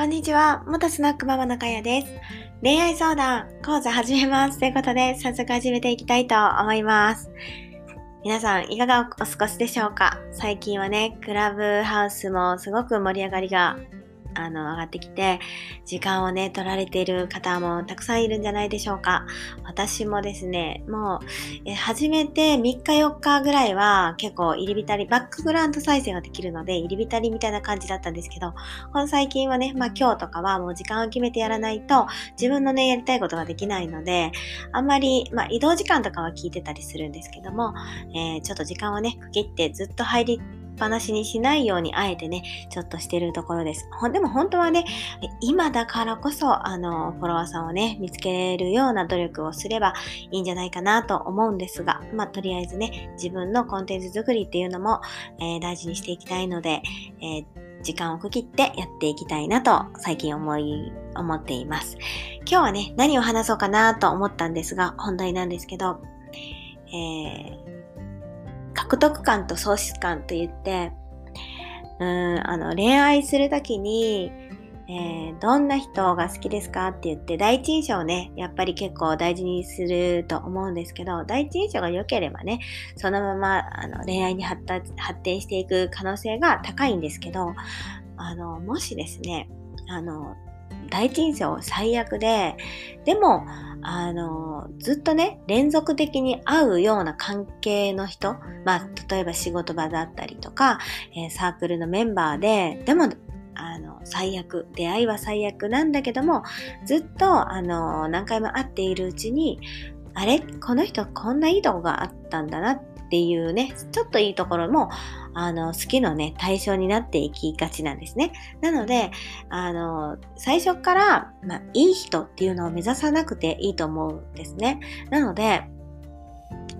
こんにちは。元スナックママのかやです。恋愛相談講座始めます。ということで、早速始めていきたいと思います。皆さん、いかがお過ごしでしょうか？最近はね、クラブハウスもすごく盛り上がりがあの、上がってきて、時間をね、取られている方もたくさんいるんじゃないでしょうか。私もですね、もう、え初めて3日4日ぐらいは結構入り浸り、バックグラウンド再生ができるので、入り浸りみたいな感じだったんですけど、この最近はね、まあ今日とかはもう時間を決めてやらないと、自分のね、やりたいことができないので、あんまり、まあ移動時間とかは聞いてたりするんですけども、えー、ちょっと時間をね、区切ってずっと入りぱなしにしないようにあえてね、ちょっとしてるところです。でも本当はね、今だからこそ、あの、フォロワーさんをね、見つけるような努力をすればいいんじゃないかなと思うんですが、まあ、とりあえずね、自分のコンテンツ作りっていうのも、えー、大事にしていきたいので、えー時間を区切ってやっていきたいなと最近思い、思っています。今日はね、何を話そうかなと思ったんですが、本題なんですけど、えー、獲得感と喪失感と言って、うん、あの、恋愛するときに、えー、どんな人が好きですかって言って、第一印象をね、やっぱり結構大事にすると思うんですけど、第一印象が良ければね、そのままあの恋愛に発展していく可能性が高いんですけど、あの、もしですね、あの、第一印象最悪で、でも、あの、ずっとね、連続的に会うような関係の人、まあ、例えば仕事場だったりとか、えー、サークルのメンバーで、でも、あの、最悪、出会いは最悪なんだけども、ずっと、あの、何回も会っているうちに、あれ？この人こんないいとこがあったんだなっっていうね、ちょっといいところも、あの、好きのね、対象になっていきがちなんですね。なので、あの、最初から、まあ、いい人っていうのを目指さなくていいと思うんですね。なので、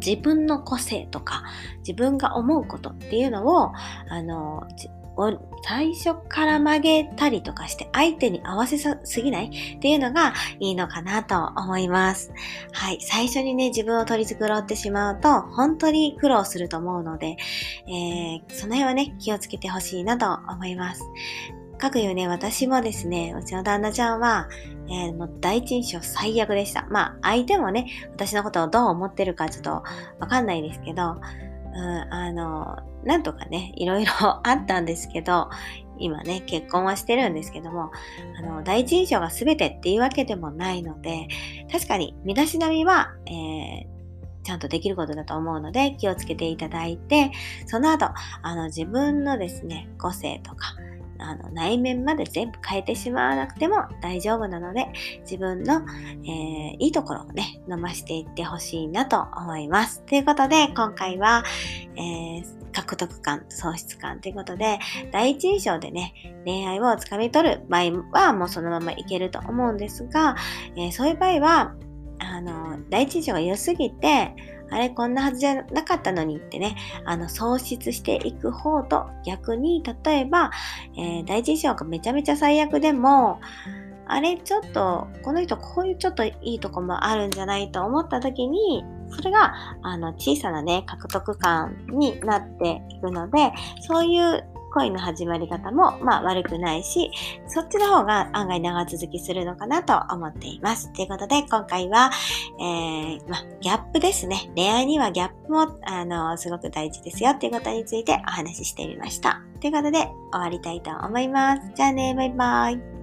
自分の個性とか、自分が思うことっていうのを、あの、を最初から曲げたりとかして相手に合わせすぎない？っていうのがいいのかなと思います。はい。最初にね、自分を取り繕ってしまうと本当に苦労すると思うので、えー、その辺はね、気をつけてほしいなと思います。かくいうね、私もですね、うちの旦那ちゃんは、えー、もう第一印象最悪でした。まあ、相手もね、私のことをどう思ってるかちょっとわかんないですけど、うん、あの、なんとかね、いろいろ あったんですけど、今ね、結婚はしてるんですけども、あの、第一印象が全てっていうわけでもないので、確かに身だしなみは、えー、ちゃんとできることだと思うので気をつけていただいて、その後、あの自分のですね、個性とか、あの内面まで全部変えてしまわなくても大丈夫なので、自分の、えー、いいところをね、伸ばしていってほしいなと思います。ということで、今回は、えー、獲得感、喪失感ということで、第一印象でね、恋愛をつかみ取る場合はもうそのままいけると思うんですが、えー、そういう場合は、あの、第一印象が良すぎて、あれこんなはずじゃなかったのにってね、あの、喪失していく方と逆に、例えば、えー、第一印象がめちゃめちゃ最悪でも、あれちょっと、この人こういうちょっといいとこもあるんじゃないと思った時に、それが、あの、小さなね、獲得感になっていくので、そういう恋の始まり方も、まあ悪くないし、そっちの方が案外長続きするのかなと思っています。ということで、今回は、えー、まあ、ギャップですね。恋愛にはギャップも、あの、すごく大事ですよっていうことについてお話ししてみました。ということで、終わりたいと思います。じゃあね、バイバイ。